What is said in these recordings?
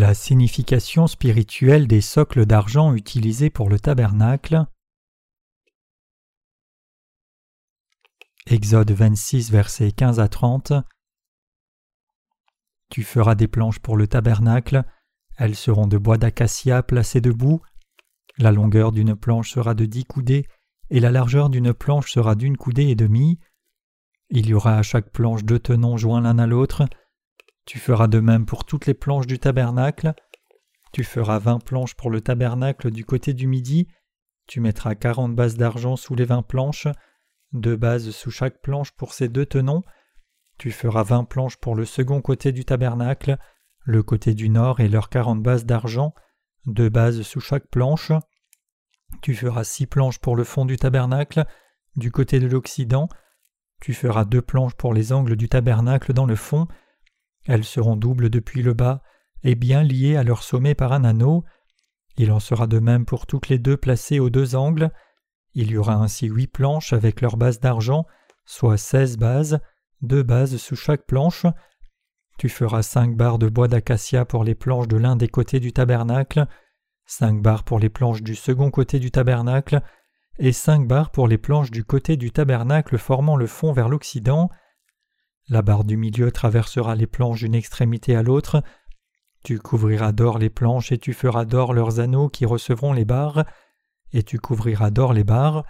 La signification spirituelle des socles d'argent utilisés pour le tabernacle. Exode 26, versets 15 à 30. Tu feras des planches pour le tabernacle, elles seront de bois d'acacia placées debout. La longueur d'une planche sera de dix coudées, et la largeur d'une planche sera d'une coudée et demie. Il y aura à chaque planche deux tenons joints l'un à l'autre. Tu feras de même pour toutes les planches du tabernacle. Tu feras vingt planches pour le tabernacle du côté du midi. Tu mettras quarante bases d'argent sous les vingt planches, deux bases sous chaque planche pour ces deux tenons. Tu feras vingt planches pour le second côté du tabernacle, le côté du nord et leurs quarante bases d'argent, deux bases sous chaque planche. Tu feras six planches pour le fond du tabernacle, du côté de l'Occident. Tu feras deux planches pour les angles du tabernacle dans le fond, elles seront doubles depuis le bas et bien liées à leur sommet par un anneau. Il en sera de même pour toutes les deux placées aux deux angles. Il y aura ainsi huit planches avec leurs bases d'argent, soit seize bases, deux bases sous chaque planche. Tu feras cinq barres de bois d'acacia pour les planches de l'un des côtés du tabernacle, cinq barres pour les planches du second côté du tabernacle, et cinq barres pour les planches du côté du tabernacle formant le fond vers l'Occident. La barre du milieu traversera les planches d'une extrémité à l'autre. Tu couvriras d'or les planches et tu feras d'or leurs anneaux qui recevront les barres, et tu couvriras d'or les barres.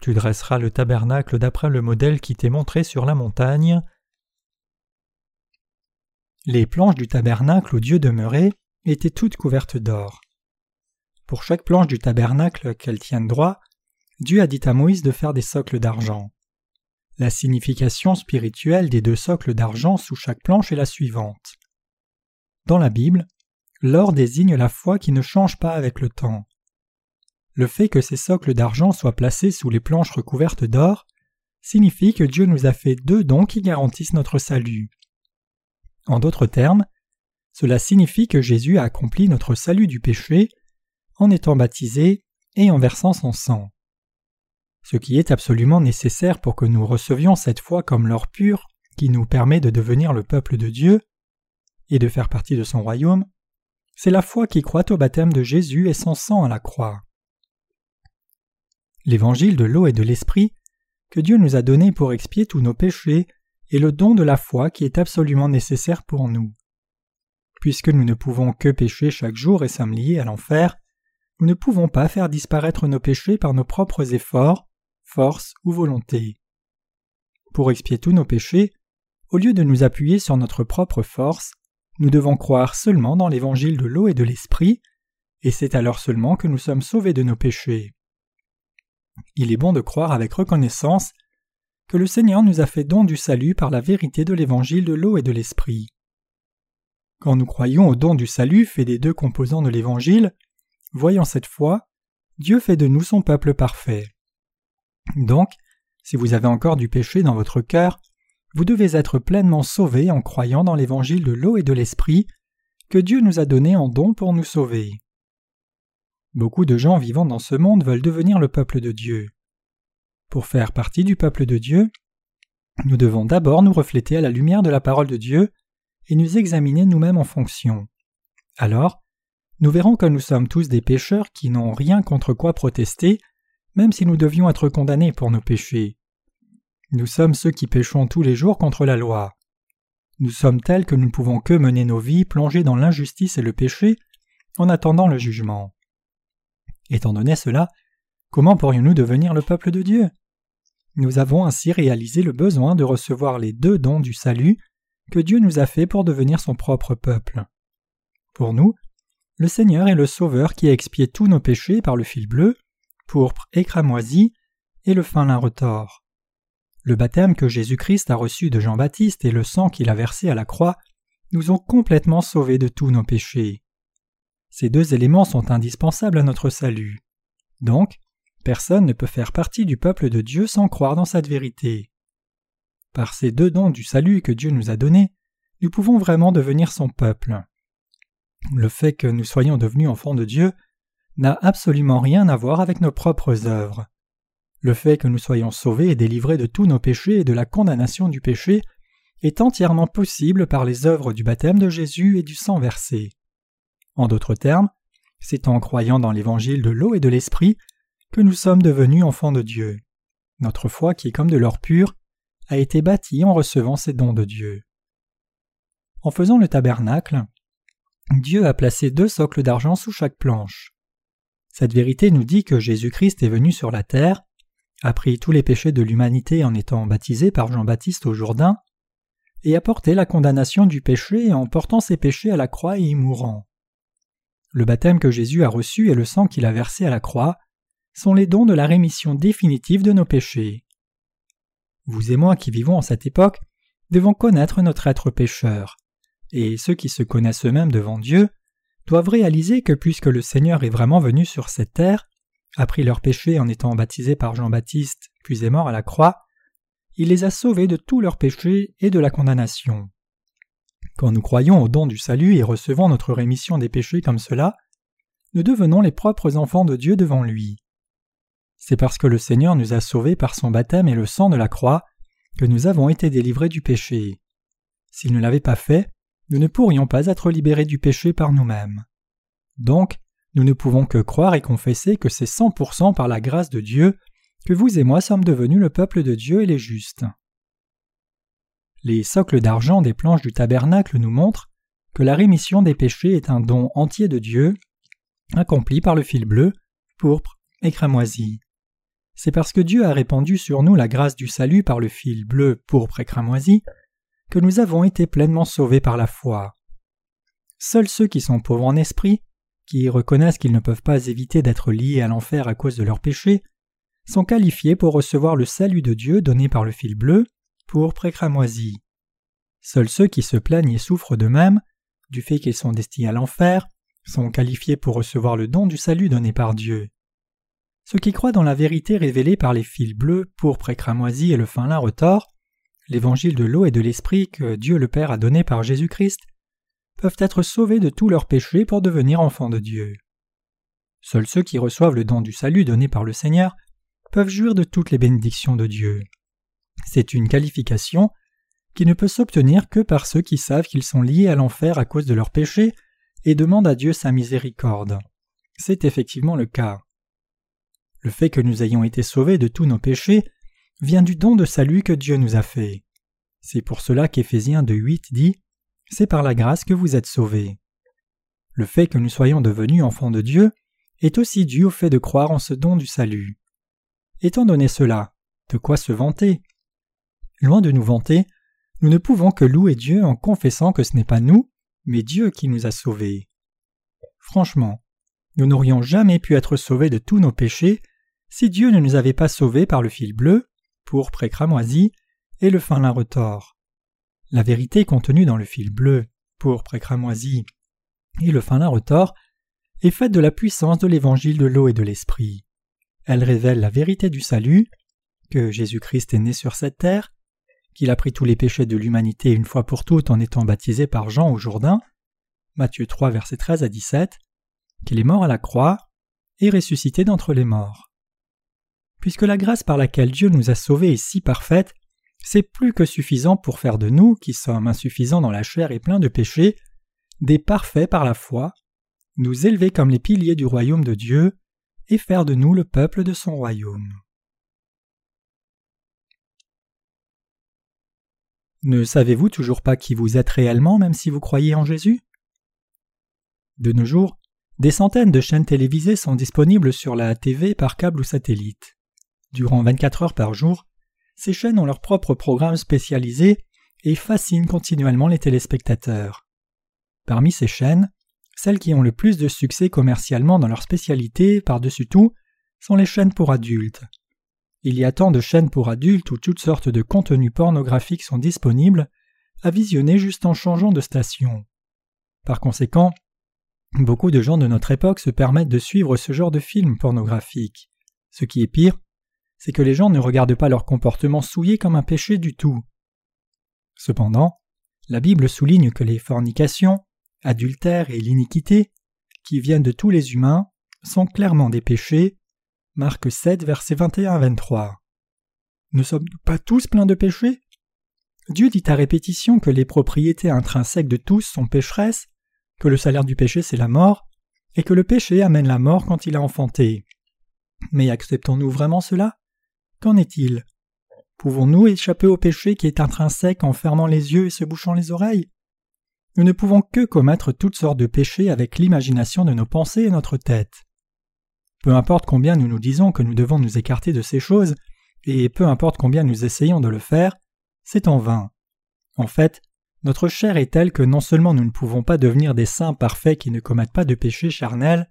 Tu dresseras le tabernacle d'après le modèle qui t'est montré sur la montagne. Les planches du tabernacle où Dieu demeurait étaient toutes couvertes d'or. Pour chaque planche du tabernacle qu'elle tienne droit, Dieu a dit à Moïse de faire des socles d'argent. La signification spirituelle des deux socles d'argent sous chaque planche est la suivante. Dans la Bible, l'or désigne la foi qui ne change pas avec le temps. Le fait que ces socles d'argent soient placés sous les planches recouvertes d'or signifie que Dieu nous a fait deux dons qui garantissent notre salut. En d'autres termes, cela signifie que Jésus a accompli notre salut du péché en étant baptisé et en versant son sang. Ce qui est absolument nécessaire pour que nous recevions cette foi comme l'or pur qui nous permet de devenir le peuple de Dieu et de faire partie de son royaume, c'est la foi qui croit au baptême de Jésus et son sang à la croix. L'évangile de l'eau et de l'esprit que Dieu nous a donné pour expier tous nos péchés est le don de la foi qui est absolument nécessaire pour nous. Puisque nous ne pouvons que pécher chaque jour et sommes liés à l'enfer, nous ne pouvons pas faire disparaître nos péchés par nos propres efforts, force ou volonté. Pour expier tous nos péchés, au lieu de nous appuyer sur notre propre force, nous devons croire seulement dans l'évangile de l'eau et de l'esprit, et c'est alors seulement que nous sommes sauvés de nos péchés. Il est bon de croire avec reconnaissance que le Seigneur nous a fait don du salut par la vérité de l'évangile de l'eau et de l'esprit. Quand nous croyons au don du salut fait des deux composants de l'évangile, voyant cette foi, Dieu fait de nous son peuple parfait. Donc, si vous avez encore du péché dans votre cœur, vous devez être pleinement sauvé en croyant dans l'évangile de l'eau et de l'esprit que Dieu nous a donné en don pour nous sauver. Beaucoup de gens vivant dans ce monde veulent devenir le peuple de Dieu. Pour faire partie du peuple de Dieu, nous devons d'abord nous refléter à la lumière de la parole de Dieu et nous examiner nous-mêmes en fonction. Alors, nous verrons que nous sommes tous des pécheurs qui n'ont rien contre quoi protester même si nous devions être condamnés pour nos péchés. Nous sommes ceux qui péchons tous les jours contre la loi. Nous sommes tels que nous ne pouvons que mener nos vies plongées dans l'injustice et le péché en attendant le jugement. Étant donné cela, comment pourrions-nous devenir le peuple de Dieu? Nous avons ainsi réalisé le besoin de recevoir les deux dons du salut que Dieu nous a fait pour devenir son propre peuple. Pour nous, le Seigneur est le Sauveur qui a expié tous nos péchés par le fil bleu, et cramoisi, et le fin lin retors. Le baptême que Jésus-Christ a reçu de Jean-Baptiste et le sang qu'il a versé à la croix nous ont complètement sauvés de tous nos péchés. Ces deux éléments sont indispensables à notre salut. Donc, personne ne peut faire partie du peuple de Dieu sans croire dans cette vérité. Par ces deux dons du salut que Dieu nous a donnés, nous pouvons vraiment devenir son peuple. Le fait que nous soyons devenus enfants de Dieu n'a absolument rien à voir avec nos propres œuvres. Le fait que nous soyons sauvés et délivrés de tous nos péchés et de la condamnation du péché est entièrement possible par les œuvres du baptême de Jésus et du sang versé. En d'autres termes, c'est en croyant dans l'évangile de l'eau et de l'esprit que nous sommes devenus enfants de Dieu. Notre foi, qui est comme de l'or pur, a été bâtie en recevant ces dons de Dieu. En faisant le tabernacle, Dieu a placé deux socles d'argent sous chaque planche. Cette vérité nous dit que Jésus-Christ est venu sur la terre, a pris tous les péchés de l'humanité en étant baptisé par Jean-Baptiste au Jourdain, et a porté la condamnation du péché en portant ses péchés à la croix et y mourant. Le baptême que Jésus a reçu et le sang qu'il a versé à la croix sont les dons de la rémission définitive de nos péchés. Vous et moi qui vivons en cette époque devons connaître notre être pécheur, et ceux qui se connaissent eux-mêmes devant Dieu doivent réaliser que puisque le Seigneur est vraiment venu sur cette terre, a pris leurs péchés en étant baptisé par Jean-Baptiste, puis est mort à la croix, il les a sauvés de tous leurs péchés et de la condamnation. Quand nous croyons au don du salut et recevons notre rémission des péchés comme cela, nous devenons les propres enfants de Dieu devant lui. C'est parce que le Seigneur nous a sauvés par son baptême et le sang de la croix que nous avons été délivrés du péché. S'il ne l'avait pas fait, nous ne pourrions pas être libérés du péché par nous-mêmes. Donc, nous ne pouvons que croire et confesser que c'est 100% par la grâce de Dieu que vous et moi sommes devenus le peuple de Dieu et les justes. Les socles d'argent des planches du tabernacle nous montrent que la rémission des péchés est un don entier de Dieu, accompli par le fil bleu, pourpre et cramoisi. C'est parce que Dieu a répandu sur nous la grâce du salut par le fil bleu, pourpre et cramoisi que nous avons été pleinement sauvés par la foi. Seuls ceux qui sont pauvres en esprit, qui reconnaissent qu'ils ne peuvent pas éviter d'être liés à l'enfer à cause de leurs péchés, sont qualifiés pour recevoir le salut de Dieu donné par le fil bleu, pour cramoisi. Seuls ceux qui se plaignent et souffrent d'eux-mêmes, du fait qu'ils sont destinés à l'enfer, sont qualifiés pour recevoir le don du salut donné par Dieu. Ceux qui croient dans la vérité révélée par les fils bleus, pourpre et et le fin lin retors, l'évangile de l'eau et de l'esprit que Dieu le Père a donné par Jésus-Christ, peuvent être sauvés de tous leurs péchés pour devenir enfants de Dieu. Seuls ceux qui reçoivent le don du salut donné par le Seigneur peuvent jouir de toutes les bénédictions de Dieu. C'est une qualification qui ne peut s'obtenir que par ceux qui savent qu'ils sont liés à l'enfer à cause de leurs péchés et demandent à Dieu sa miséricorde. C'est effectivement le cas. Le fait que nous ayons été sauvés de tous nos péchés vient du don de salut que Dieu nous a fait. C'est pour cela qu'Éphésiens 2.8 dit C'est par la grâce que vous êtes sauvés. Le fait que nous soyons devenus enfants de Dieu est aussi dû au fait de croire en ce don du salut. Étant donné cela, de quoi se vanter? Loin de nous vanter, nous ne pouvons que louer Dieu en confessant que ce n'est pas nous, mais Dieu qui nous a sauvés. Franchement, nous n'aurions jamais pu être sauvés de tous nos péchés si Dieu ne nous avait pas sauvés par le fil bleu, pour cramoisi, et le fin lin retors. La vérité contenue dans le fil bleu, pour cramoisi, et le fin lin retors est faite de la puissance de l'évangile de l'eau et de l'esprit. Elle révèle la vérité du salut, que Jésus-Christ est né sur cette terre, qu'il a pris tous les péchés de l'humanité une fois pour toutes en étant baptisé par Jean au Jourdain, Matthieu 3 versets 13 à 17, qu'il est mort à la croix et ressuscité d'entre les morts. Puisque la grâce par laquelle Dieu nous a sauvés est si parfaite, c'est plus que suffisant pour faire de nous, qui sommes insuffisants dans la chair et pleins de péchés, des parfaits par la foi, nous élever comme les piliers du royaume de Dieu, et faire de nous le peuple de son royaume. Ne savez-vous toujours pas qui vous êtes réellement même si vous croyez en Jésus? De nos jours, des centaines de chaînes télévisées sont disponibles sur la TV par câble ou satellite. Durant 24 heures par jour, ces chaînes ont leurs propres programmes spécialisés et fascinent continuellement les téléspectateurs. Parmi ces chaînes, celles qui ont le plus de succès commercialement dans leur spécialité, par-dessus tout, sont les chaînes pour adultes. Il y a tant de chaînes pour adultes où toutes sortes de contenus pornographiques sont disponibles, à visionner juste en changeant de station. Par conséquent, beaucoup de gens de notre époque se permettent de suivre ce genre de films pornographiques. Ce qui est pire, c'est que les gens ne regardent pas leur comportement souillé comme un péché du tout. Cependant, la Bible souligne que les fornications, adultère et l'iniquité, qui viennent de tous les humains, sont clairement des péchés. Marc 7, versets 21 à 23. Ne sommes-nous pas tous pleins de péchés? Dieu dit à répétition que les propriétés intrinsèques de tous sont pécheresses, que le salaire du péché c'est la mort, et que le péché amène la mort quand il a enfanté. Mais acceptons-nous vraiment cela? Qu'en est-il? Pouvons-nous échapper au péché qui est intrinsèque en fermant les yeux et se bouchant les oreilles? Nous ne pouvons que commettre toutes sortes de péchés avec l'imagination de nos pensées et notre tête. Peu importe combien nous nous disons que nous devons nous écarter de ces choses, et peu importe combien nous essayons de le faire, c'est en vain. En fait, notre chair est telle que non seulement nous ne pouvons pas devenir des saints parfaits qui ne commettent pas de péché charnel,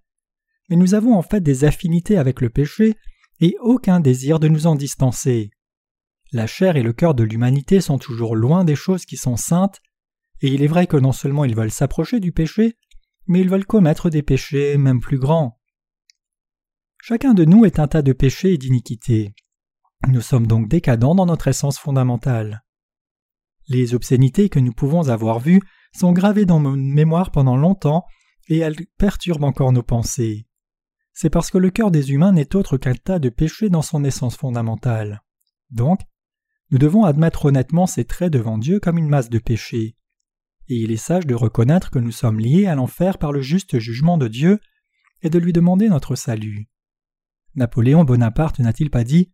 mais nous avons en fait des affinités avec le péché et aucun désir de nous en distancer. La chair et le cœur de l'humanité sont toujours loin des choses qui sont saintes, et il est vrai que non seulement ils veulent s'approcher du péché, mais ils veulent commettre des péchés même plus grands. Chacun de nous est un tas de péchés et d'iniquités. Nous sommes donc décadents dans notre essence fondamentale. Les obscénités que nous pouvons avoir vues sont gravées dans nos mémoires pendant longtemps et elles perturbent encore nos pensées. C'est parce que le cœur des humains n'est autre qu'un tas de péchés dans son essence fondamentale. Donc, nous devons admettre honnêtement ces traits devant Dieu comme une masse de péchés. Et il est sage de reconnaître que nous sommes liés à l'enfer par le juste jugement de Dieu et de lui demander notre salut. Napoléon Bonaparte n'a-t-il pas dit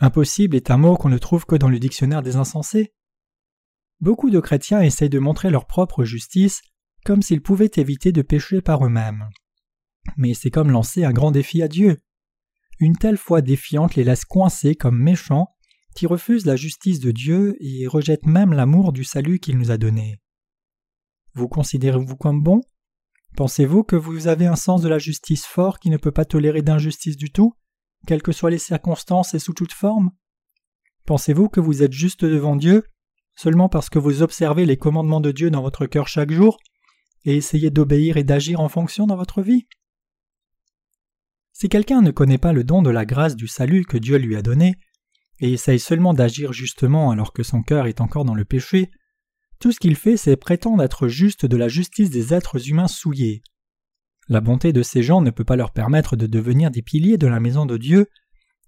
Impossible est un mot qu'on ne trouve que dans le dictionnaire des insensés Beaucoup de chrétiens essayent de montrer leur propre justice comme s'ils pouvaient éviter de pécher par eux-mêmes. Mais c'est comme lancer un grand défi à Dieu. Une telle foi défiante les laisse coincés comme méchants qui refusent la justice de Dieu et rejettent même l'amour du salut qu'il nous a donné. Vous considérez-vous comme bon? Pensez-vous que vous avez un sens de la justice fort qui ne peut pas tolérer d'injustice du tout, quelles que soient les circonstances et sous toute forme? Pensez-vous que vous êtes juste devant Dieu seulement parce que vous observez les commandements de Dieu dans votre cœur chaque jour et essayez d'obéir et d'agir en fonction dans votre vie? Si quelqu'un ne connaît pas le don de la grâce du salut que Dieu lui a donné, et essaye seulement d'agir justement alors que son cœur est encore dans le péché, tout ce qu'il fait c'est prétendre être juste de la justice des êtres humains souillés. La bonté de ces gens ne peut pas leur permettre de devenir des piliers de la maison de Dieu,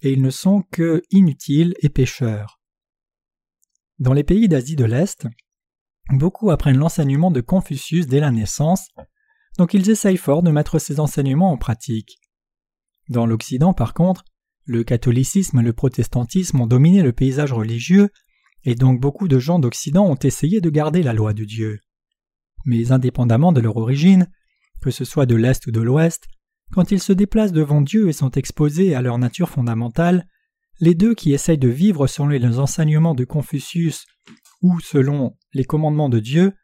et ils ne sont que inutiles et pécheurs. Dans les pays d'Asie de l'Est, beaucoup apprennent l'enseignement de Confucius dès la naissance, donc ils essayent fort de mettre ces enseignements en pratique. Dans l'Occident, par contre, le catholicisme et le protestantisme ont dominé le paysage religieux, et donc beaucoup de gens d'Occident ont essayé de garder la loi de Dieu. Mais indépendamment de leur origine, que ce soit de l'Est ou de l'Ouest, quand ils se déplacent devant Dieu et sont exposés à leur nature fondamentale, les deux qui essayent de vivre selon les enseignements de Confucius ou selon les commandements de Dieu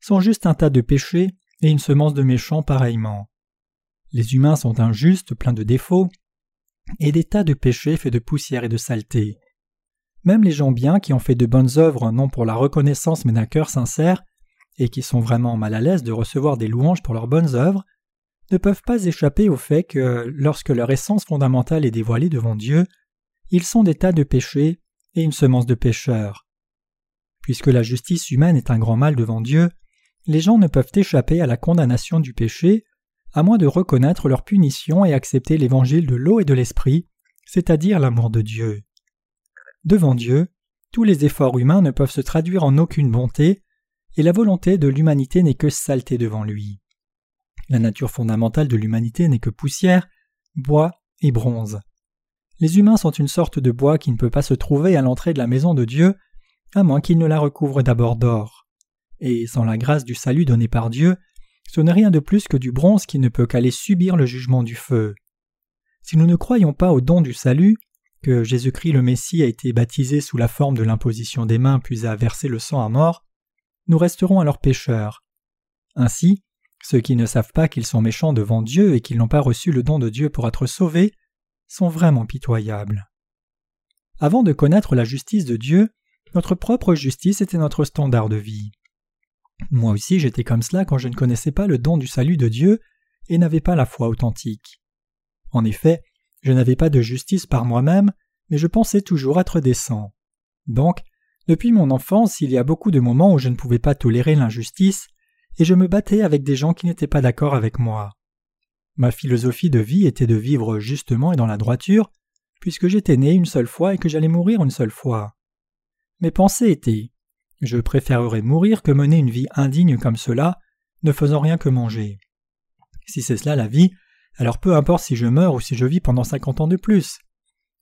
sont juste un tas de péchés et une semence de méchants pareillement. Les humains sont injustes, pleins de défauts, et des tas de péchés faits de poussière et de saleté. Même les gens bien qui ont fait de bonnes œuvres non pour la reconnaissance mais d'un cœur sincère, et qui sont vraiment mal à l'aise de recevoir des louanges pour leurs bonnes œuvres, ne peuvent pas échapper au fait que, lorsque leur essence fondamentale est dévoilée devant Dieu, ils sont des tas de péchés et une semence de pécheurs. Puisque la justice humaine est un grand mal devant Dieu, les gens ne peuvent échapper à la condamnation du péché, à moins de reconnaître leur punition et accepter l'évangile de l'eau et de l'esprit, c'est-à-dire l'amour de Dieu. Devant Dieu, tous les efforts humains ne peuvent se traduire en aucune bonté, et la volonté de l'humanité n'est que saleté devant lui. La nature fondamentale de l'humanité n'est que poussière, bois et bronze. Les humains sont une sorte de bois qui ne peut pas se trouver à l'entrée de la maison de Dieu, à moins qu'il ne la recouvre d'abord d'or. Et sans la grâce du salut donné par Dieu, ce n'est rien de plus que du bronze qui ne peut qu'aller subir le jugement du feu. Si nous ne croyons pas au don du salut, que Jésus-Christ le Messie a été baptisé sous la forme de l'imposition des mains puis a versé le sang à mort, nous resterons alors pécheurs. Ainsi, ceux qui ne savent pas qu'ils sont méchants devant Dieu et qu'ils n'ont pas reçu le don de Dieu pour être sauvés sont vraiment pitoyables. Avant de connaître la justice de Dieu, notre propre justice était notre standard de vie. Moi aussi j'étais comme cela quand je ne connaissais pas le don du salut de Dieu et n'avais pas la foi authentique. En effet, je n'avais pas de justice par moi-même, mais je pensais toujours être décent. Donc, depuis mon enfance, il y a beaucoup de moments où je ne pouvais pas tolérer l'injustice, et je me battais avec des gens qui n'étaient pas d'accord avec moi. Ma philosophie de vie était de vivre justement et dans la droiture, puisque j'étais né une seule fois et que j'allais mourir une seule fois. Mes pensées étaient Je préférerais mourir que mener une vie indigne comme cela, ne faisant rien que manger. Si c'est cela la vie, alors peu importe si je meurs ou si je vis pendant cinquante ans de plus.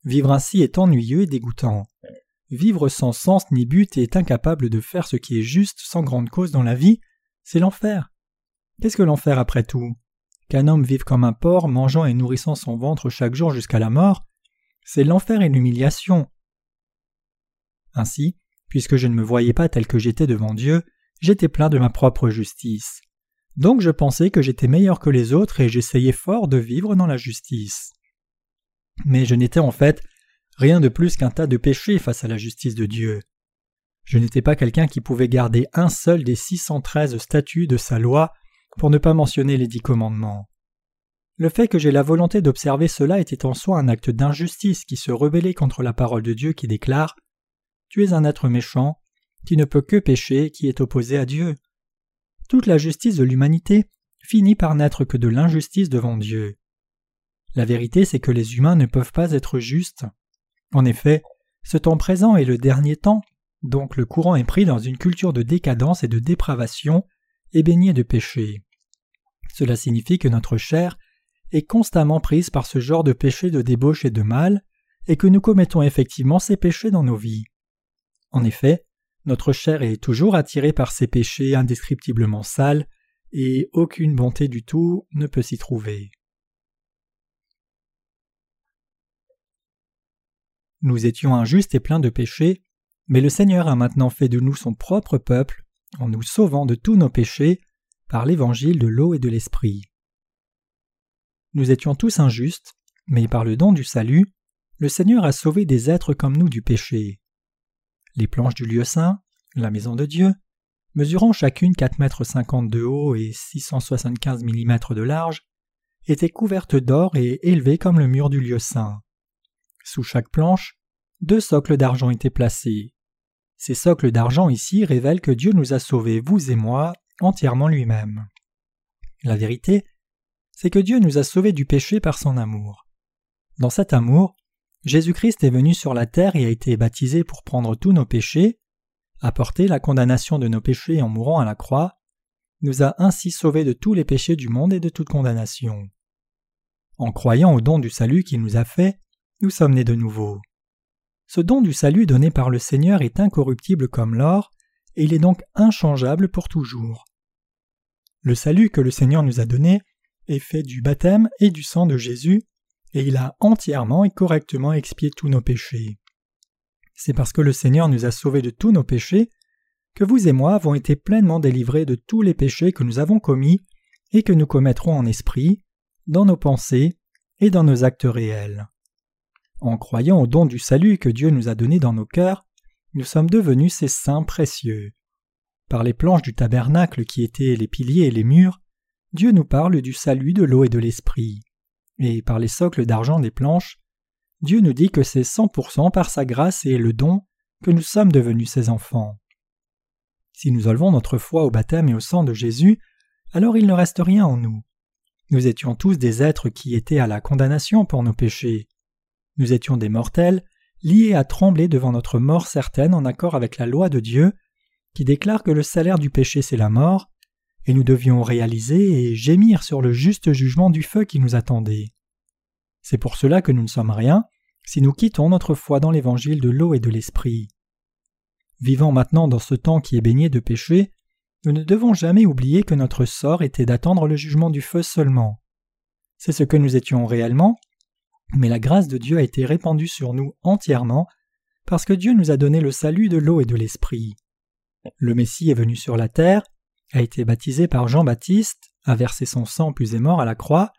Vivre ainsi est ennuyeux et dégoûtant. Vivre sans sens ni but et est incapable de faire ce qui est juste sans grande cause dans la vie, c'est l'enfer. Qu'est-ce que l'enfer après tout? Qu'un homme vive comme un porc, mangeant et nourrissant son ventre chaque jour jusqu'à la mort, c'est l'enfer et l'humiliation. Ainsi, puisque je ne me voyais pas tel que j'étais devant Dieu, j'étais plein de ma propre justice. Donc je pensais que j'étais meilleur que les autres et j'essayais fort de vivre dans la justice. Mais je n'étais en fait rien de plus qu'un tas de péchés face à la justice de Dieu. Je n'étais pas quelqu'un qui pouvait garder un seul des 613 statuts de sa loi, pour ne pas mentionner les dix commandements. Le fait que j'ai la volonté d'observer cela était en soi un acte d'injustice qui se rebellait contre la parole de Dieu qui déclare Tu es un être méchant, qui ne peut que pécher, qui est opposé à Dieu. Toute la justice de l'humanité finit par n'être que de l'injustice devant Dieu. La vérité, c'est que les humains ne peuvent pas être justes. En effet, ce temps présent est le dernier temps, donc le courant est pris dans une culture de décadence et de dépravation et baigné de péché. Cela signifie que notre chair est constamment prise par ce genre de péché de débauche et de mal, et que nous commettons effectivement ces péchés dans nos vies. En effet, notre chair est toujours attirée par ces péchés indescriptiblement sales, et aucune bonté du tout ne peut s'y trouver. Nous étions injustes et pleins de péchés, mais le Seigneur a maintenant fait de nous son propre peuple en nous sauvant de tous nos péchés par l'évangile de l'eau et de l'esprit. Nous étions tous injustes, mais par le don du salut, le Seigneur a sauvé des êtres comme nous du péché. Les planches du lieu saint, la maison de Dieu, mesurant chacune quatre mètres cinquante de haut et 675 mm de large, étaient couvertes d'or et élevées comme le mur du lieu saint. Sous chaque planche, deux socles d'argent étaient placés. Ces socles d'argent ici révèlent que Dieu nous a sauvés, vous et moi, entièrement lui-même. La vérité, c'est que Dieu nous a sauvés du péché par son amour. Dans cet amour, Jésus-Christ est venu sur la terre et a été baptisé pour prendre tous nos péchés, apporter la condamnation de nos péchés en mourant à la croix, nous a ainsi sauvés de tous les péchés du monde et de toute condamnation. En croyant au don du salut qu'il nous a fait, nous sommes nés de nouveau. Ce don du salut donné par le Seigneur est incorruptible comme l'or, et il est donc inchangeable pour toujours. Le salut que le Seigneur nous a donné est fait du baptême et du sang de Jésus, et il a entièrement et correctement expié tous nos péchés. C'est parce que le Seigneur nous a sauvés de tous nos péchés que vous et moi avons été pleinement délivrés de tous les péchés que nous avons commis et que nous commettrons en esprit, dans nos pensées et dans nos actes réels. En croyant au don du salut que Dieu nous a donné dans nos cœurs, nous sommes devenus ces saints précieux. Par les planches du tabernacle qui étaient les piliers et les murs, Dieu nous parle du salut de l'eau et de l'esprit. Et par les socles d'argent des planches, Dieu nous dit que c'est cent pour cent par sa grâce et le don que nous sommes devenus ses enfants. Si nous enlevons notre foi au baptême et au sang de Jésus, alors il ne reste rien en nous. Nous étions tous des êtres qui étaient à la condamnation pour nos péchés. Nous étions des mortels, liés à trembler devant notre mort certaine en accord avec la loi de Dieu, qui déclare que le salaire du péché c'est la mort, et nous devions réaliser et gémir sur le juste jugement du feu qui nous attendait. C'est pour cela que nous ne sommes rien si nous quittons notre foi dans l'évangile de l'eau et de l'esprit. Vivant maintenant dans ce temps qui est baigné de péché, nous ne devons jamais oublier que notre sort était d'attendre le jugement du feu seulement. C'est ce que nous étions réellement, mais la grâce de Dieu a été répandue sur nous entièrement, parce que Dieu nous a donné le salut de l'eau et de l'esprit. Le Messie est venu sur la terre, a été baptisé par Jean-Baptiste, a versé son sang puis est mort à la croix,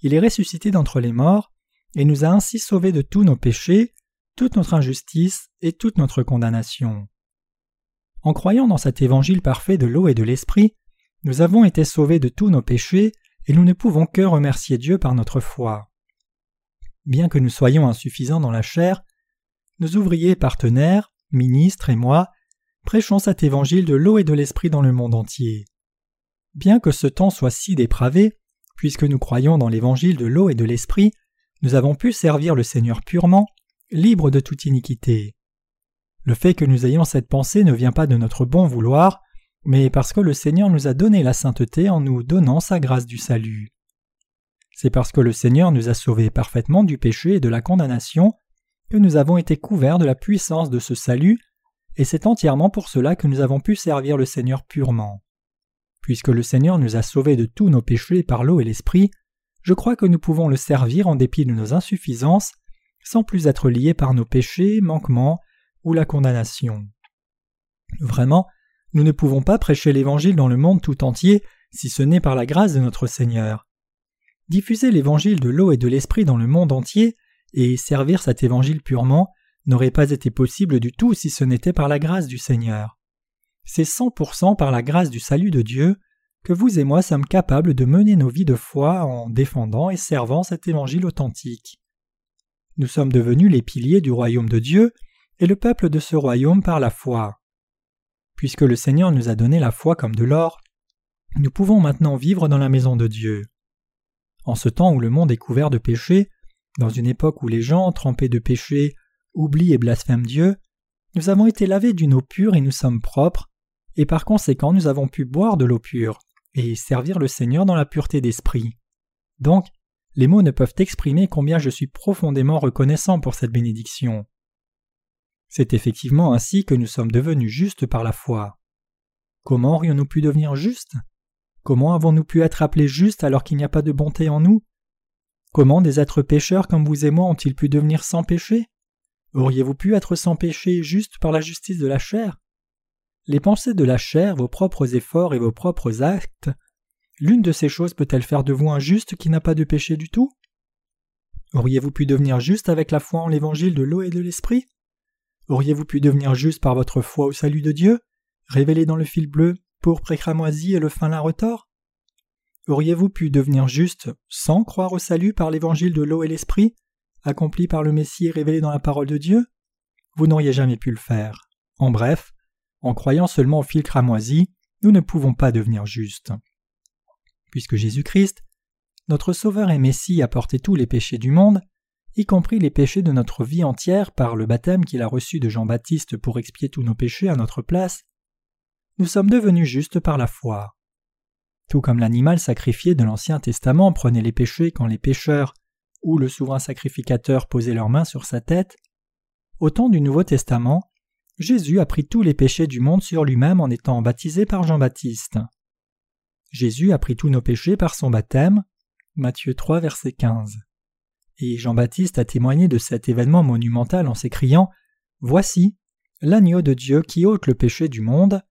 il est ressuscité d'entre les morts, et nous a ainsi sauvés de tous nos péchés, toute notre injustice et toute notre condamnation. En croyant dans cet évangile parfait de l'eau et de l'esprit, nous avons été sauvés de tous nos péchés, et nous ne pouvons que remercier Dieu par notre foi. Bien que nous soyons insuffisants dans la chair, nos ouvriers partenaires, ministres et moi prêchons cet évangile de l'eau et de l'esprit dans le monde entier. Bien que ce temps soit si dépravé, puisque nous croyons dans l'évangile de l'eau et de l'esprit, nous avons pu servir le Seigneur purement, libre de toute iniquité. Le fait que nous ayons cette pensée ne vient pas de notre bon vouloir, mais parce que le Seigneur nous a donné la sainteté en nous donnant sa grâce du salut. C'est parce que le Seigneur nous a sauvés parfaitement du péché et de la condamnation que nous avons été couverts de la puissance de ce salut, et c'est entièrement pour cela que nous avons pu servir le Seigneur purement. Puisque le Seigneur nous a sauvés de tous nos péchés par l'eau et l'esprit, je crois que nous pouvons le servir en dépit de nos insuffisances, sans plus être liés par nos péchés, manquements ou la condamnation. Vraiment, nous ne pouvons pas prêcher l'Évangile dans le monde tout entier si ce n'est par la grâce de notre Seigneur. Diffuser l'Évangile de l'eau et de l'Esprit dans le monde entier et servir cet Évangile purement n'aurait pas été possible du tout si ce n'était par la grâce du Seigneur. C'est cent pour cent par la grâce du salut de Dieu que vous et moi sommes capables de mener nos vies de foi en défendant et servant cet Évangile authentique. Nous sommes devenus les piliers du royaume de Dieu et le peuple de ce royaume par la foi. Puisque le Seigneur nous a donné la foi comme de l'or, nous pouvons maintenant vivre dans la maison de Dieu. En ce temps où le monde est couvert de péchés, dans une époque où les gens, trempés de péchés, oublient et blasphèment Dieu, nous avons été lavés d'une eau pure et nous sommes propres, et par conséquent nous avons pu boire de l'eau pure et servir le Seigneur dans la pureté d'esprit. Donc, les mots ne peuvent exprimer combien je suis profondément reconnaissant pour cette bénédiction. C'est effectivement ainsi que nous sommes devenus justes par la foi. Comment aurions-nous pu devenir justes? Comment avons-nous pu être appelés justes alors qu'il n'y a pas de bonté en nous? Comment des êtres pécheurs comme vous et moi ont-ils pu devenir sans péché? Auriez-vous pu être sans péché juste par la justice de la chair? Les pensées de la chair, vos propres efforts et vos propres actes, l'une de ces choses peut-elle faire de vous un juste qui n'a pas de péché du tout? Auriez-vous pu devenir juste avec la foi en l'évangile de l'eau et de l'esprit? Auriez-vous pu devenir juste par votre foi au salut de Dieu, révélé dans le fil bleu, pourpre et cramoisi et le fin lin retors? Auriez-vous pu devenir juste sans croire au salut par l'évangile de l'eau et l'esprit, accompli par le Messie révélé dans la parole de Dieu Vous n'auriez jamais pu le faire. En bref, en croyant seulement au fil cramoisi, nous ne pouvons pas devenir justes. Puisque Jésus-Christ, notre Sauveur et Messie, a porté tous les péchés du monde, y compris les péchés de notre vie entière par le baptême qu'il a reçu de Jean-Baptiste pour expier tous nos péchés à notre place, nous sommes devenus justes par la foi. Tout comme l'animal sacrifié de l'Ancien Testament prenait les péchés quand les pécheurs ou le souverain sacrificateur posait leurs mains sur sa tête, au temps du Nouveau Testament, Jésus a pris tous les péchés du monde sur lui-même en étant baptisé par Jean-Baptiste. Jésus a pris tous nos péchés par son baptême. Matthieu 3, verset 15. Et Jean-Baptiste a témoigné de cet événement monumental en s'écriant Voici l'agneau de Dieu qui ôte le péché du monde.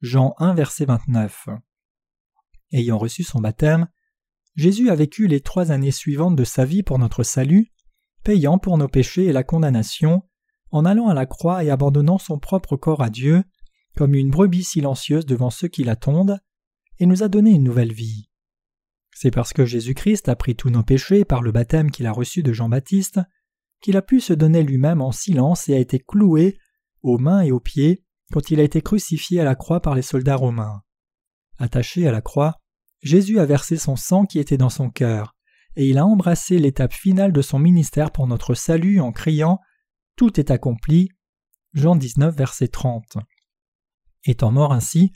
Jean 1, verset 29. Ayant reçu son baptême, Jésus a vécu les trois années suivantes de sa vie pour notre salut, payant pour nos péchés et la condamnation, en allant à la croix et abandonnant son propre corps à Dieu, comme une brebis silencieuse devant ceux qui l'attendent, et nous a donné une nouvelle vie. C'est parce que Jésus-Christ a pris tous nos péchés par le baptême qu'il a reçu de Jean-Baptiste qu'il a pu se donner lui-même en silence et a été cloué aux mains et aux pieds quand il a été crucifié à la croix par les soldats romains. Attaché à la croix, Jésus a versé son sang qui était dans son cœur, et il a embrassé l'étape finale de son ministère pour notre salut en criant Tout est accompli. Jean 19, verset 30. Étant mort ainsi,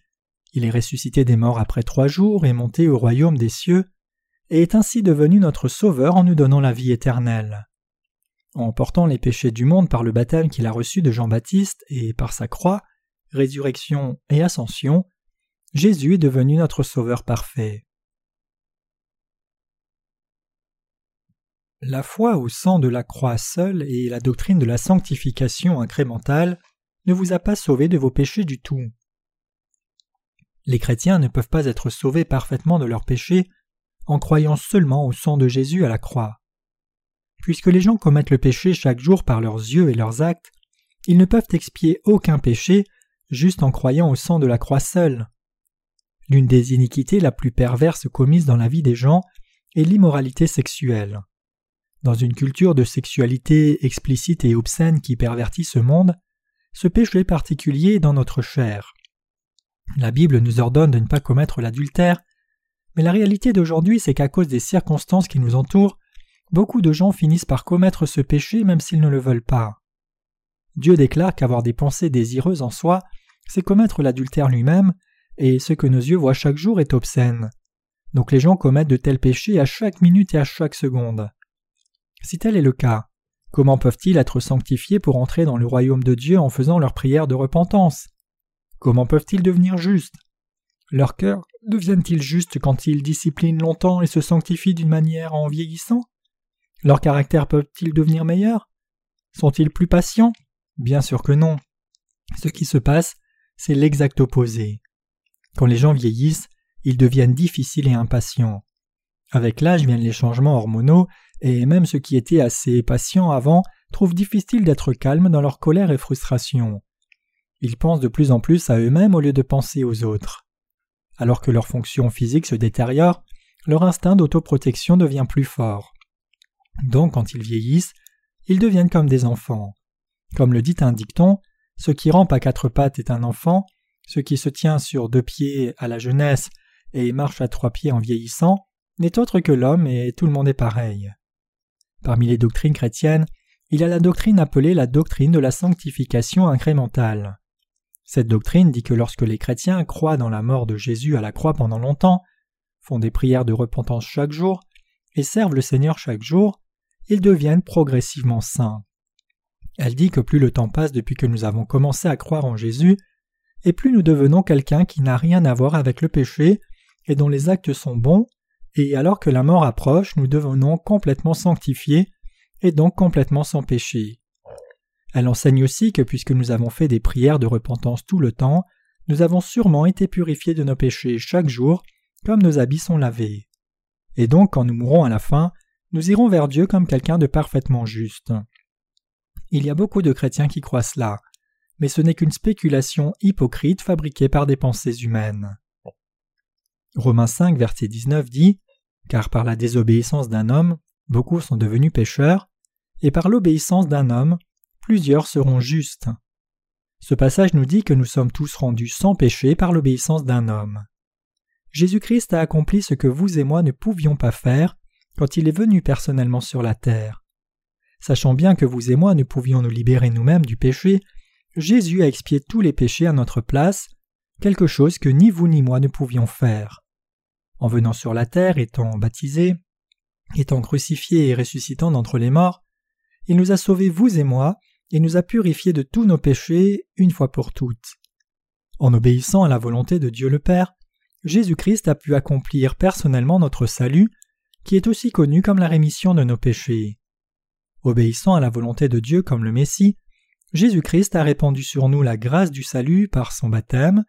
il est ressuscité des morts après trois jours et monté au royaume des cieux, et est ainsi devenu notre Sauveur en nous donnant la vie éternelle. En portant les péchés du monde par le baptême qu'il a reçu de Jean-Baptiste et par sa croix, résurrection et ascension, Jésus est devenu notre Sauveur parfait. La foi au sang de la croix seule et la doctrine de la sanctification incrémentale ne vous a pas sauvé de vos péchés du tout. Les chrétiens ne peuvent pas être sauvés parfaitement de leurs péchés en croyant seulement au sang de Jésus à la croix. Puisque les gens commettent le péché chaque jour par leurs yeux et leurs actes, ils ne peuvent expier aucun péché juste en croyant au sang de la croix seule. L'une des iniquités la plus perverse commises dans la vie des gens est l'immoralité sexuelle. Dans une culture de sexualité explicite et obscène qui pervertit ce monde, ce péché particulier est dans notre chair. La Bible nous ordonne de ne pas commettre l'adultère, mais la réalité d'aujourd'hui c'est qu'à cause des circonstances qui nous entourent, beaucoup de gens finissent par commettre ce péché même s'ils ne le veulent pas. Dieu déclare qu'avoir des pensées désireuses en soi, c'est commettre l'adultère lui-même, et ce que nos yeux voient chaque jour est obscène. Donc les gens commettent de tels péchés à chaque minute et à chaque seconde. Si tel est le cas, comment peuvent-ils être sanctifiés pour entrer dans le royaume de Dieu en faisant leur prière de repentance? Comment peuvent-ils devenir justes? Leurs cœurs deviennent-ils justes quand ils disciplinent longtemps et se sanctifient d'une manière en vieillissant? Leurs caractères peuvent-ils devenir meilleurs? Sont-ils plus patients? Bien sûr que non. Ce qui se passe, c'est l'exact opposé. Quand les gens vieillissent, ils deviennent difficiles et impatients. Avec l'âge viennent les changements hormonaux, et même ceux qui étaient assez patients avant trouvent difficile d'être calmes dans leur colère et frustration. Ils pensent de plus en plus à eux-mêmes au lieu de penser aux autres. Alors que leur fonction physique se détériore, leur instinct d'autoprotection devient plus fort. Donc, quand ils vieillissent, ils deviennent comme des enfants. Comme le dit un dicton, ce qui rampe à quatre pattes est un enfant, ce qui se tient sur deux pieds à la jeunesse et marche à trois pieds en vieillissant n'est autre que l'homme et tout le monde est pareil. Parmi les doctrines chrétiennes, il y a la doctrine appelée la doctrine de la sanctification incrémentale. Cette doctrine dit que lorsque les chrétiens croient dans la mort de Jésus à la croix pendant longtemps, font des prières de repentance chaque jour et servent le Seigneur chaque jour, ils deviennent progressivement saints. Elle dit que plus le temps passe depuis que nous avons commencé à croire en Jésus, et plus nous devenons quelqu'un qui n'a rien à voir avec le péché et dont les actes sont bons, et alors que la mort approche, nous devenons complètement sanctifiés et donc complètement sans péché. Elle enseigne aussi que puisque nous avons fait des prières de repentance tout le temps, nous avons sûrement été purifiés de nos péchés chaque jour, comme nos habits sont lavés. Et donc quand nous mourrons à la fin, nous irons vers Dieu comme quelqu'un de parfaitement juste. Il y a beaucoup de chrétiens qui croient cela, mais ce n'est qu'une spéculation hypocrite fabriquée par des pensées humaines. Romains 5, verset 19 dit Car par la désobéissance d'un homme, beaucoup sont devenus pécheurs, et par l'obéissance d'un homme, plusieurs seront justes. Ce passage nous dit que nous sommes tous rendus sans péché par l'obéissance d'un homme. Jésus-Christ a accompli ce que vous et moi ne pouvions pas faire quand il est venu personnellement sur la terre. Sachant bien que vous et moi ne pouvions nous libérer nous-mêmes du péché, Jésus a expié tous les péchés à notre place, quelque chose que ni vous ni moi ne pouvions faire. En venant sur la terre, étant baptisé, étant crucifié et ressuscitant d'entre les morts, il nous a sauvés vous et moi, et nous a purifiés de tous nos péchés une fois pour toutes. En obéissant à la volonté de Dieu le Père, Jésus-Christ a pu accomplir personnellement notre salut, qui est aussi connu comme la rémission de nos péchés. Obéissant à la volonté de Dieu comme le Messie, Jésus-Christ a répandu sur nous la grâce du salut par son baptême,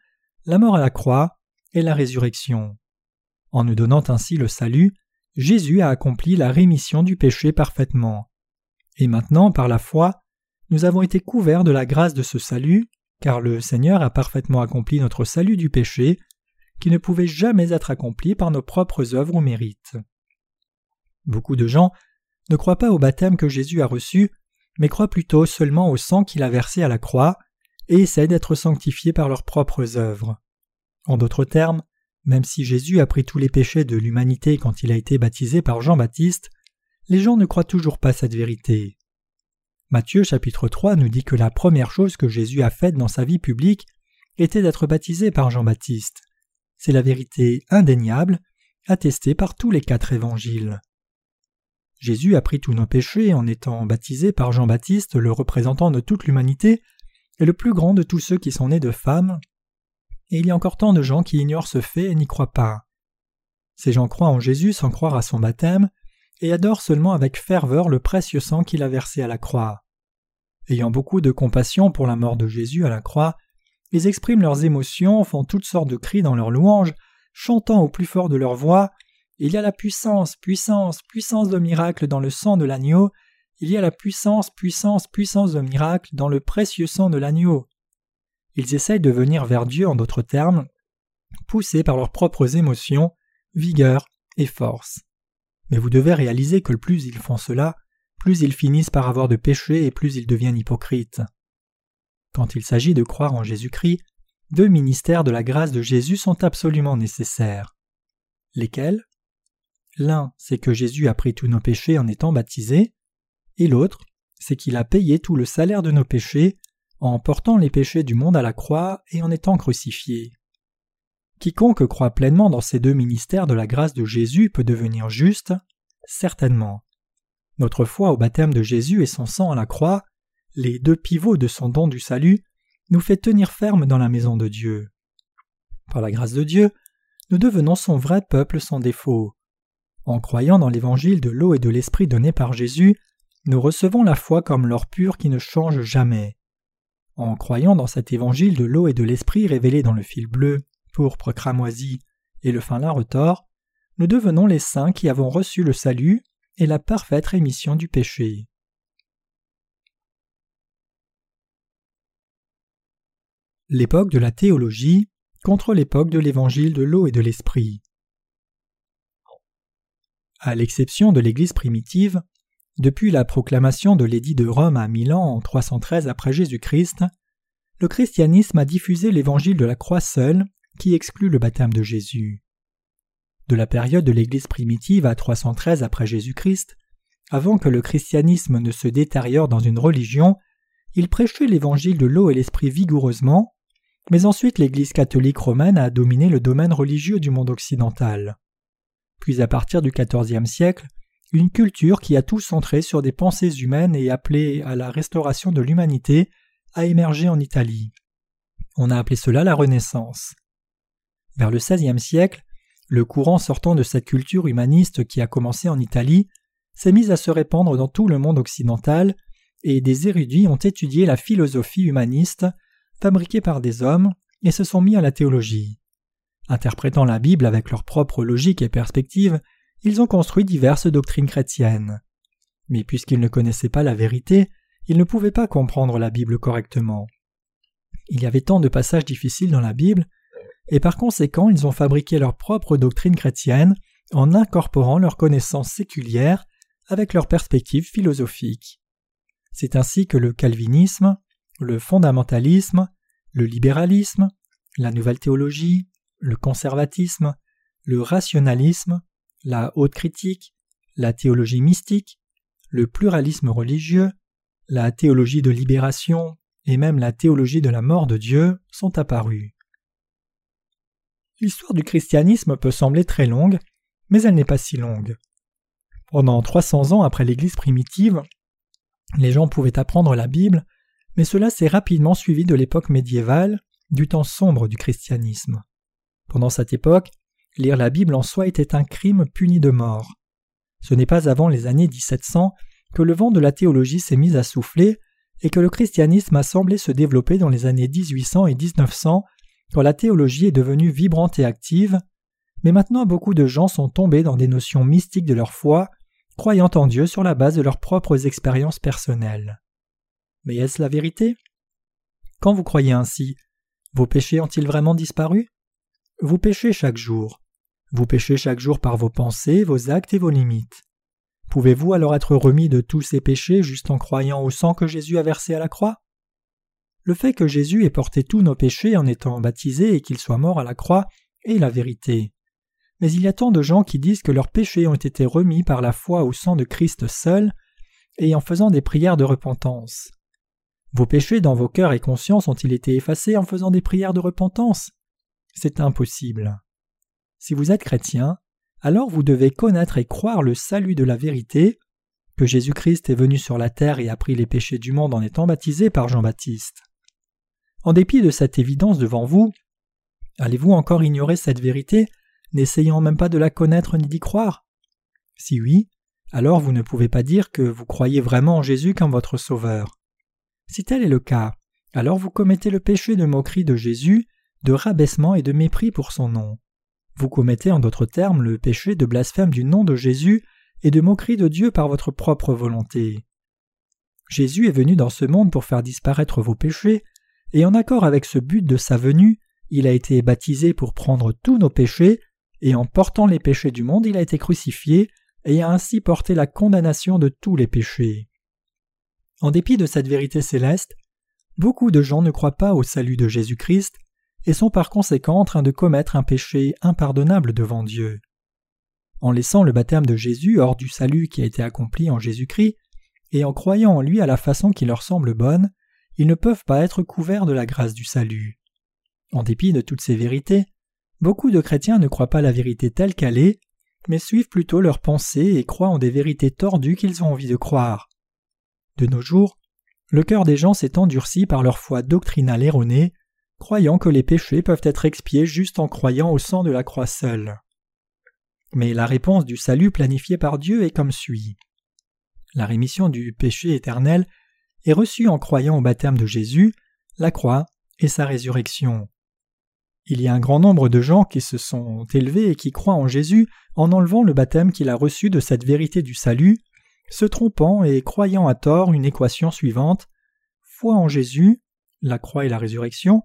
la mort à la croix et la résurrection. En nous donnant ainsi le salut, Jésus a accompli la rémission du péché parfaitement. Et maintenant, par la foi, nous avons été couverts de la grâce de ce salut, car le Seigneur a parfaitement accompli notre salut du péché, qui ne pouvait jamais être accompli par nos propres œuvres ou mérites. Beaucoup de gens ne croient pas au baptême que Jésus a reçu, mais croient plutôt seulement au sang qu'il a versé à la croix, et essaient d'être sanctifiés par leurs propres œuvres. En d'autres termes, même si Jésus a pris tous les péchés de l'humanité quand il a été baptisé par Jean-Baptiste, les gens ne croient toujours pas cette vérité. Matthieu chapitre 3 nous dit que la première chose que Jésus a faite dans sa vie publique était d'être baptisé par Jean-Baptiste. C'est la vérité indéniable, attestée par tous les quatre évangiles. Jésus a pris tous nos péchés en étant baptisé par Jean-Baptiste, le représentant de toute l'humanité, et le plus grand de tous ceux qui sont nés de femmes, et il y a encore tant de gens qui ignorent ce fait et n'y croient pas. Ces gens croient en Jésus sans croire à son baptême, et adorent seulement avec ferveur le précieux sang qu'il a versé à la croix. Ayant beaucoup de compassion pour la mort de Jésus à la croix, ils expriment leurs émotions, font toutes sortes de cris dans leur louange, chantant au plus fort de leur voix Il y a la puissance, puissance, puissance de miracle dans le sang de l'agneau, il y a la puissance, puissance, puissance de miracle dans le précieux sang de l'agneau. Ils essayent de venir vers Dieu en d'autres termes, poussés par leurs propres émotions, vigueur et force. Mais vous devez réaliser que plus ils font cela, plus ils finissent par avoir de péchés et plus ils deviennent hypocrites. Quand il s'agit de croire en Jésus-Christ, deux ministères de la grâce de Jésus sont absolument nécessaires. Lesquels? L'un, c'est que Jésus a pris tous nos péchés en étant baptisé, et l'autre, c'est qu'il a payé tout le salaire de nos péchés en portant les péchés du monde à la croix et en étant crucifié. Quiconque croit pleinement dans ces deux ministères de la grâce de Jésus peut devenir juste Certainement. Notre foi au baptême de Jésus et son sang à la croix, les deux pivots de son don du salut, nous fait tenir ferme dans la maison de Dieu. Par la grâce de Dieu, nous devenons son vrai peuple sans défaut. En croyant dans l'évangile de l'eau et de l'esprit donné par Jésus, nous recevons la foi comme l'or pur qui ne change jamais. En croyant dans cet évangile de l'eau et de l'esprit révélé dans le fil bleu, pourpre cramoisi et le fin lin retors, nous devenons les saints qui avons reçu le salut et la parfaite rémission du péché. L'époque de la théologie contre l'époque de l'évangile de l'eau et de l'esprit. À l'exception de l'Église primitive, depuis la proclamation de l'édit de Rome à Milan en 313 après Jésus-Christ, le christianisme a diffusé l'évangile de la croix seule, qui exclut le baptême de Jésus. De la période de l'Église primitive à 313 après Jésus-Christ, avant que le christianisme ne se détériore dans une religion, il prêchait l'évangile de l'eau et l'esprit vigoureusement, mais ensuite l'Église catholique romaine a dominé le domaine religieux du monde occidental. Puis à partir du XIVe siècle, une culture qui a tout centré sur des pensées humaines et appelée à la restauration de l'humanité a émergé en Italie. On a appelé cela la Renaissance. Vers le XVIe siècle, le courant sortant de cette culture humaniste qui a commencé en Italie s'est mis à se répandre dans tout le monde occidental, et des érudits ont étudié la philosophie humaniste fabriquée par des hommes et se sont mis à la théologie. Interprétant la Bible avec leur propre logique et perspective, ils ont construit diverses doctrines chrétiennes. Mais puisqu'ils ne connaissaient pas la vérité, ils ne pouvaient pas comprendre la Bible correctement. Il y avait tant de passages difficiles dans la Bible, et par conséquent ils ont fabriqué leur propre doctrine chrétienne en incorporant leurs connaissances séculières avec leurs perspectives philosophiques. C'est ainsi que le calvinisme, le fondamentalisme, le libéralisme, la nouvelle théologie, le conservatisme, le rationalisme, la haute critique, la théologie mystique, le pluralisme religieux, la théologie de libération et même la théologie de la mort de Dieu sont apparus. L'histoire du christianisme peut sembler très longue, mais elle n'est pas si longue. Pendant 300 ans après l'Église primitive, les gens pouvaient apprendre la Bible, mais cela s'est rapidement suivi de l'époque médiévale, du temps sombre du christianisme. Pendant cette époque, lire la Bible en soi était un crime puni de mort. Ce n'est pas avant les années 1700 que le vent de la théologie s'est mis à souffler et que le christianisme a semblé se développer dans les années 1800 et 1900 quand la théologie est devenue vibrante et active, mais maintenant beaucoup de gens sont tombés dans des notions mystiques de leur foi, croyant en Dieu sur la base de leurs propres expériences personnelles. Mais est-ce la vérité? Quand vous croyez ainsi, vos péchés ont-ils vraiment disparu? Vous péchez chaque jour. Vous péchez chaque jour par vos pensées, vos actes et vos limites. Pouvez-vous alors être remis de tous ces péchés juste en croyant au sang que Jésus a versé à la croix? Le fait que Jésus ait porté tous nos péchés en étant baptisé et qu'il soit mort à la croix est la vérité. Mais il y a tant de gens qui disent que leurs péchés ont été remis par la foi au sang de Christ seul et en faisant des prières de repentance. Vos péchés dans vos cœurs et consciences ont-ils été effacés en faisant des prières de repentance? C'est impossible. Si vous êtes chrétien, alors vous devez connaître et croire le salut de la vérité, que Jésus-Christ est venu sur la terre et a pris les péchés du monde en étant baptisé par Jean-Baptiste. En dépit de cette évidence devant vous, allez-vous encore ignorer cette vérité, n'essayant même pas de la connaître ni d'y croire? Si oui, alors vous ne pouvez pas dire que vous croyez vraiment en Jésus comme votre Sauveur. Si tel est le cas, alors vous commettez le péché de moquerie de Jésus, de rabaissement et de mépris pour son nom. Vous commettez en d'autres termes le péché de blasphème du nom de Jésus et de moquerie de Dieu par votre propre volonté. Jésus est venu dans ce monde pour faire disparaître vos péchés, et en accord avec ce but de sa venue, il a été baptisé pour prendre tous nos péchés, et en portant les péchés du monde, il a été crucifié, et a ainsi porté la condamnation de tous les péchés. En dépit de cette vérité céleste, beaucoup de gens ne croient pas au salut de Jésus-Christ et sont par conséquent en train de commettre un péché impardonnable devant Dieu. En laissant le baptême de Jésus hors du salut qui a été accompli en Jésus-Christ, et en croyant en lui à la façon qui leur semble bonne, ils ne peuvent pas être couverts de la grâce du salut. En dépit de toutes ces vérités, beaucoup de chrétiens ne croient pas la vérité telle qu'elle est, mais suivent plutôt leurs pensées et croient en des vérités tordues qu'ils ont envie de croire. De nos jours, le cœur des gens s'est endurci par leur foi doctrinale erronée, croyant que les péchés peuvent être expiés juste en croyant au sang de la croix seule. Mais la réponse du salut planifié par Dieu est comme suit. La rémission du péché éternel est reçue en croyant au baptême de Jésus, la croix et sa résurrection. Il y a un grand nombre de gens qui se sont élevés et qui croient en Jésus en enlevant le baptême qu'il a reçu de cette vérité du salut, se trompant et croyant à tort une équation suivante foi en Jésus, la croix et la résurrection,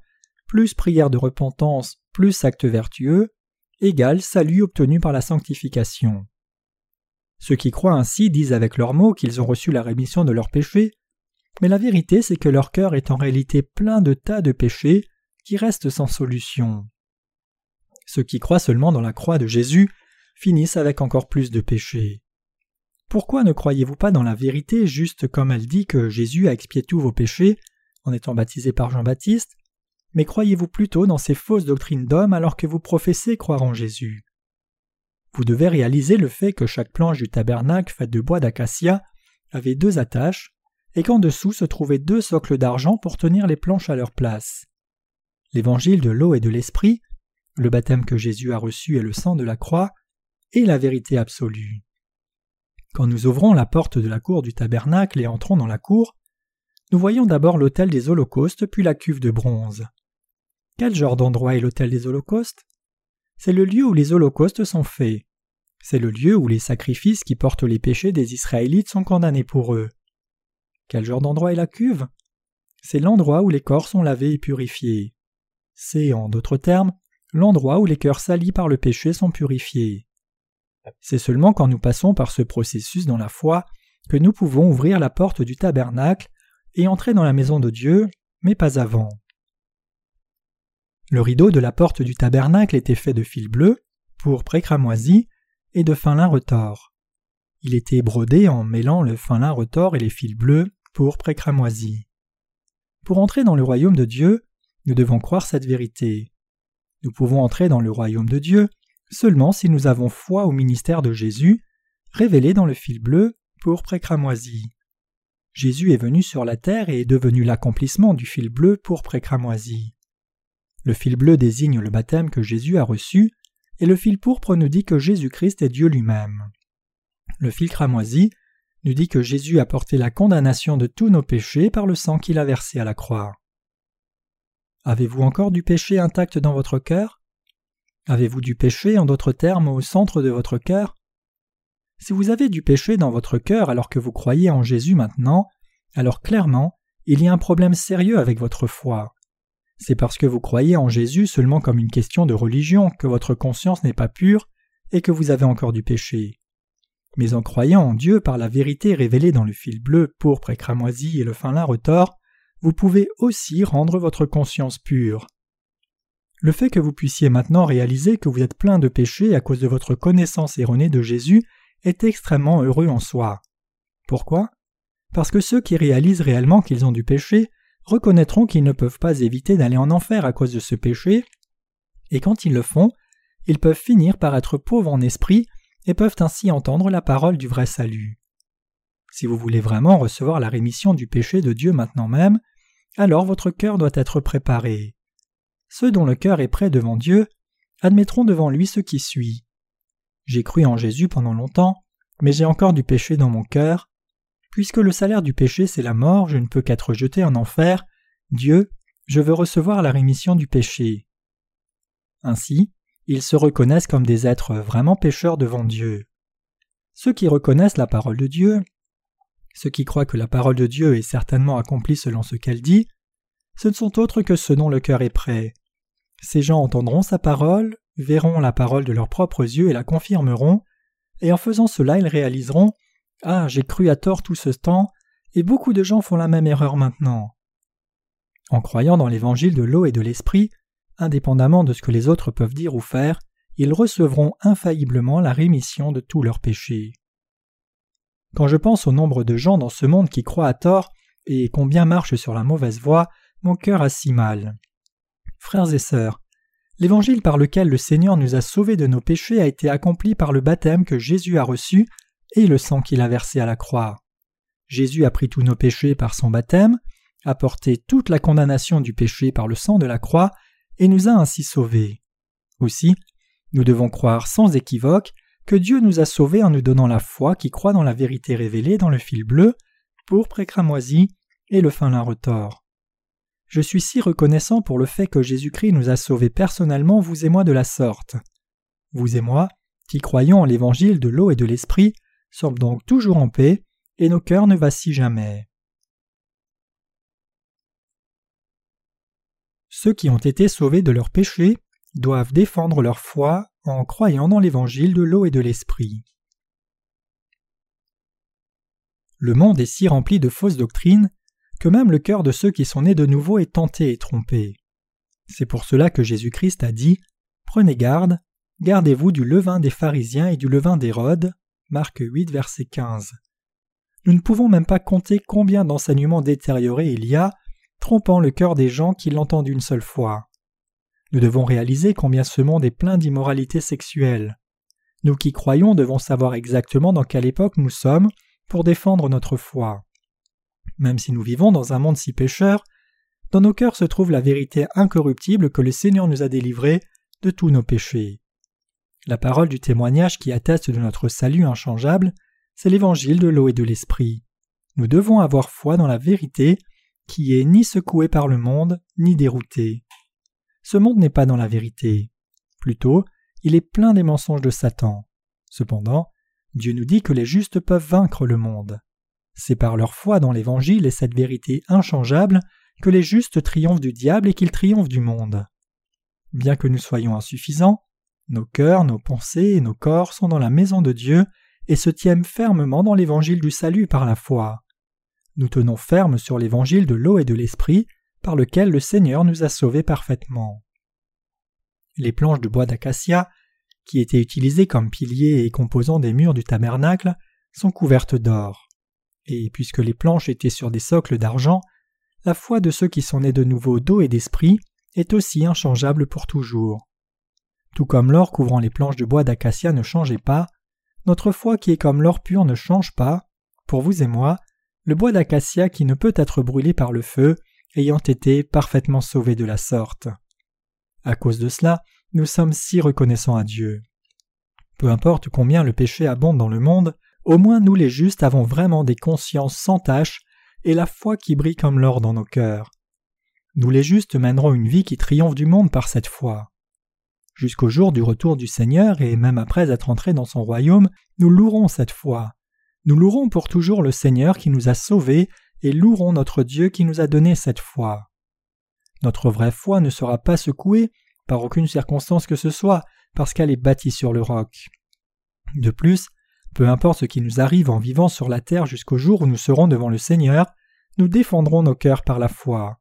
plus prière de repentance, plus acte vertueux, égale salut obtenu par la sanctification. Ceux qui croient ainsi disent avec leurs mots qu'ils ont reçu la rémission de leurs péchés, mais la vérité c'est que leur cœur est en réalité plein de tas de péchés qui restent sans solution. Ceux qui croient seulement dans la croix de Jésus finissent avec encore plus de péchés. Pourquoi ne croyez-vous pas dans la vérité juste comme elle dit que Jésus a expié tous vos péchés en étant baptisé par Jean-Baptiste, mais croyez-vous plutôt dans ces fausses doctrines d'hommes alors que vous professez croire en Jésus? Vous devez réaliser le fait que chaque planche du tabernacle faite de bois d'acacia avait deux attaches et qu'en dessous se trouvaient deux socles d'argent pour tenir les planches à leur place. L'évangile de l'eau et de l'esprit, le baptême que Jésus a reçu et le sang de la croix, est la vérité absolue. Quand nous ouvrons la porte de la cour du tabernacle et entrons dans la cour, nous voyons d'abord l'autel des holocaustes puis la cuve de bronze. Quel genre d'endroit est l'autel des holocaustes? C'est le lieu où les holocaustes sont faits. C'est le lieu où les sacrifices qui portent les péchés des Israélites sont condamnés pour eux. Quel genre d'endroit est la cuve? C'est l'endroit où les corps sont lavés et purifiés. C'est, en d'autres termes, l'endroit où les cœurs salis par le péché sont purifiés. C'est seulement quand nous passons par ce processus dans la foi que nous pouvons ouvrir la porte du tabernacle et entrer dans la maison de Dieu, mais pas avant. Le rideau de la porte du tabernacle était fait de fil bleu, pour cramoisi et de fin lin retors. Il était brodé en mêlant le fin lin retors et les fils bleus, pour cramoisi. Pour entrer dans le royaume de Dieu, nous devons croire cette vérité. Nous pouvons entrer dans le royaume de Dieu seulement si nous avons foi au ministère de Jésus, révélé dans le fil bleu, pour cramoisi. Jésus est venu sur la terre et est devenu l'accomplissement du fil bleu pour cramoisi. Le fil bleu désigne le baptême que Jésus a reçu, et le fil pourpre nous dit que Jésus-Christ est Dieu lui-même. Le fil cramoisi nous dit que Jésus a porté la condamnation de tous nos péchés par le sang qu'il a versé à la croix. Avez-vous encore du péché intact dans votre cœur? Avez-vous du péché, en d'autres termes, au centre de votre cœur? Si vous avez du péché dans votre cœur alors que vous croyez en Jésus maintenant, alors clairement, il y a un problème sérieux avec votre foi. C'est parce que vous croyez en Jésus seulement comme une question de religion que votre conscience n'est pas pure et que vous avez encore du péché. Mais en croyant en Dieu par la vérité révélée dans le fil bleu, pourpre et cramoisi et le fin lin retors, vous pouvez aussi rendre votre conscience pure. Le fait que vous puissiez maintenant réaliser que vous êtes plein de péchés à cause de votre connaissance erronée de Jésus est extrêmement heureux en soi. Pourquoi? Parce que ceux qui réalisent réellement qu'ils ont du péché reconnaîtront qu'ils ne peuvent pas éviter d'aller en enfer à cause de ce péché, et quand ils le font, ils peuvent finir par être pauvres en esprit et peuvent ainsi entendre la parole du vrai salut. Si vous voulez vraiment recevoir la rémission du péché de Dieu maintenant même, alors votre cœur doit être préparé. Ceux dont le cœur est prêt devant Dieu admettront devant lui ce qui suit. J'ai cru en Jésus pendant longtemps, mais j'ai encore du péché dans mon cœur. Puisque le salaire du péché c'est la mort, je ne peux qu'être jeté en enfer. Dieu, je veux recevoir la rémission du péché. Ainsi, ils se reconnaissent comme des êtres vraiment pécheurs devant Dieu. Ceux qui reconnaissent la parole de Dieu ceux qui croient que la parole de Dieu est certainement accomplie selon ce qu'elle dit, ce ne sont autres que ceux dont le cœur est prêt. Ces gens entendront sa parole, verront la parole de leurs propres yeux et la confirmeront, et en faisant cela ils réaliseront Ah, j'ai cru à tort tout ce temps, et beaucoup de gens font la même erreur maintenant. En croyant dans l'évangile de l'eau et de l'esprit, indépendamment de ce que les autres peuvent dire ou faire, ils recevront infailliblement la rémission de tous leurs péchés. Quand je pense au nombre de gens dans ce monde qui croient à tort et combien marchent sur la mauvaise voie, mon cœur a si mal. Frères et sœurs, l'évangile par lequel le Seigneur nous a sauvés de nos péchés a été accompli par le baptême que Jésus a reçu et le sang qu'il a versé à la croix. Jésus a pris tous nos péchés par son baptême, a porté toute la condamnation du péché par le sang de la croix, et nous a ainsi sauvés. Aussi, nous devons croire sans équivoque que Dieu nous a sauvés en nous donnant la foi qui croit dans la vérité révélée dans le fil bleu, pourpre et cramoisi, et le fin lin retors. Je suis si reconnaissant pour le fait que Jésus-Christ nous a sauvés personnellement, vous et moi, de la sorte. Vous et moi, qui croyons en l'évangile de l'eau et de l'esprit, sommes donc toujours en paix, et nos cœurs ne vacillent jamais. Ceux qui ont été sauvés de leurs péchés doivent défendre leur foi en croyant dans l'évangile de l'eau et de l'esprit. Le monde est si rempli de fausses doctrines que même le cœur de ceux qui sont nés de nouveau est tenté et trompé. C'est pour cela que Jésus-Christ a dit Prenez garde, gardez-vous du levain des pharisiens et du levain d'Hérode. Marc 8, verset 15. Nous ne pouvons même pas compter combien d'enseignements détériorés il y a, trompant le cœur des gens qui l'entendent une seule fois. Nous devons réaliser combien ce monde est plein d'immoralité sexuelle. Nous qui croyons devons savoir exactement dans quelle époque nous sommes pour défendre notre foi. Même si nous vivons dans un monde si pécheur, dans nos cœurs se trouve la vérité incorruptible que le Seigneur nous a délivrée de tous nos péchés. La parole du témoignage qui atteste de notre salut inchangeable, c'est l'évangile de l'eau et de l'esprit. Nous devons avoir foi dans la vérité qui est ni secouée par le monde, ni déroutée. Ce monde n'est pas dans la vérité. Plutôt, il est plein des mensonges de Satan. Cependant, Dieu nous dit que les justes peuvent vaincre le monde. C'est par leur foi dans l'Évangile et cette vérité inchangeable que les justes triomphent du diable et qu'ils triomphent du monde. Bien que nous soyons insuffisants, nos cœurs, nos pensées et nos corps sont dans la maison de Dieu et se tiennent fermement dans l'Évangile du salut par la foi. Nous tenons ferme sur l'Évangile de l'eau et de l'Esprit par lequel le Seigneur nous a sauvés parfaitement. Les planches de bois d'acacia, qui étaient utilisées comme piliers et composants des murs du tabernacle, sont couvertes d'or. Et puisque les planches étaient sur des socles d'argent, la foi de ceux qui sont nés de nouveau d'eau et d'esprit est aussi inchangeable pour toujours. Tout comme l'or couvrant les planches de bois d'acacia ne changeait pas, notre foi qui est comme l'or pur ne change pas, pour vous et moi, le bois d'acacia qui ne peut être brûlé par le feu, ayant été parfaitement sauvé de la sorte. À cause de cela, nous sommes si reconnaissants à Dieu. Peu importe combien le péché abonde dans le monde, au moins nous les justes avons vraiment des consciences sans tache et la foi qui brille comme l'or dans nos cœurs. Nous les justes mènerons une vie qui triomphe du monde par cette foi. Jusqu'au jour du retour du Seigneur et même après être entrés dans son royaume, nous louerons cette foi. Nous louerons pour toujours le Seigneur qui nous a sauvés et louerons notre Dieu qui nous a donné cette foi. Notre vraie foi ne sera pas secouée par aucune circonstance que ce soit, parce qu'elle est bâtie sur le roc. De plus, peu importe ce qui nous arrive en vivant sur la terre jusqu'au jour où nous serons devant le Seigneur, nous défendrons nos cœurs par la foi.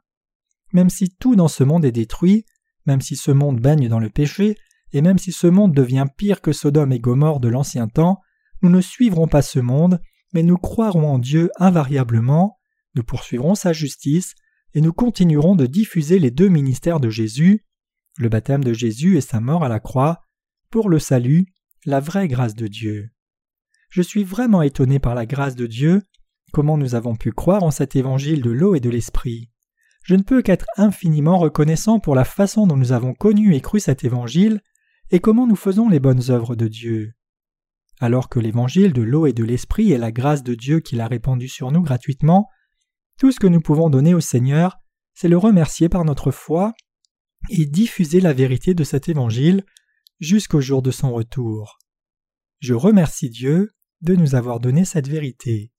Même si tout dans ce monde est détruit, même si ce monde baigne dans le péché, et même si ce monde devient pire que Sodome et Gomorre de l'ancien temps, nous ne suivrons pas ce monde, mais nous croirons en Dieu invariablement, nous poursuivrons sa justice, et nous continuerons de diffuser les deux ministères de Jésus, le baptême de Jésus et sa mort à la croix, pour le salut, la vraie grâce de Dieu. Je suis vraiment étonné par la grâce de Dieu, comment nous avons pu croire en cet évangile de l'eau et de l'esprit. Je ne peux qu'être infiniment reconnaissant pour la façon dont nous avons connu et cru cet évangile, et comment nous faisons les bonnes œuvres de Dieu. Alors que l'évangile de l'eau et de l'esprit est la grâce de Dieu qu'il a répandue sur nous gratuitement, tout ce que nous pouvons donner au Seigneur, c'est le remercier par notre foi et diffuser la vérité de cet évangile jusqu'au jour de son retour. Je remercie Dieu de nous avoir donné cette vérité.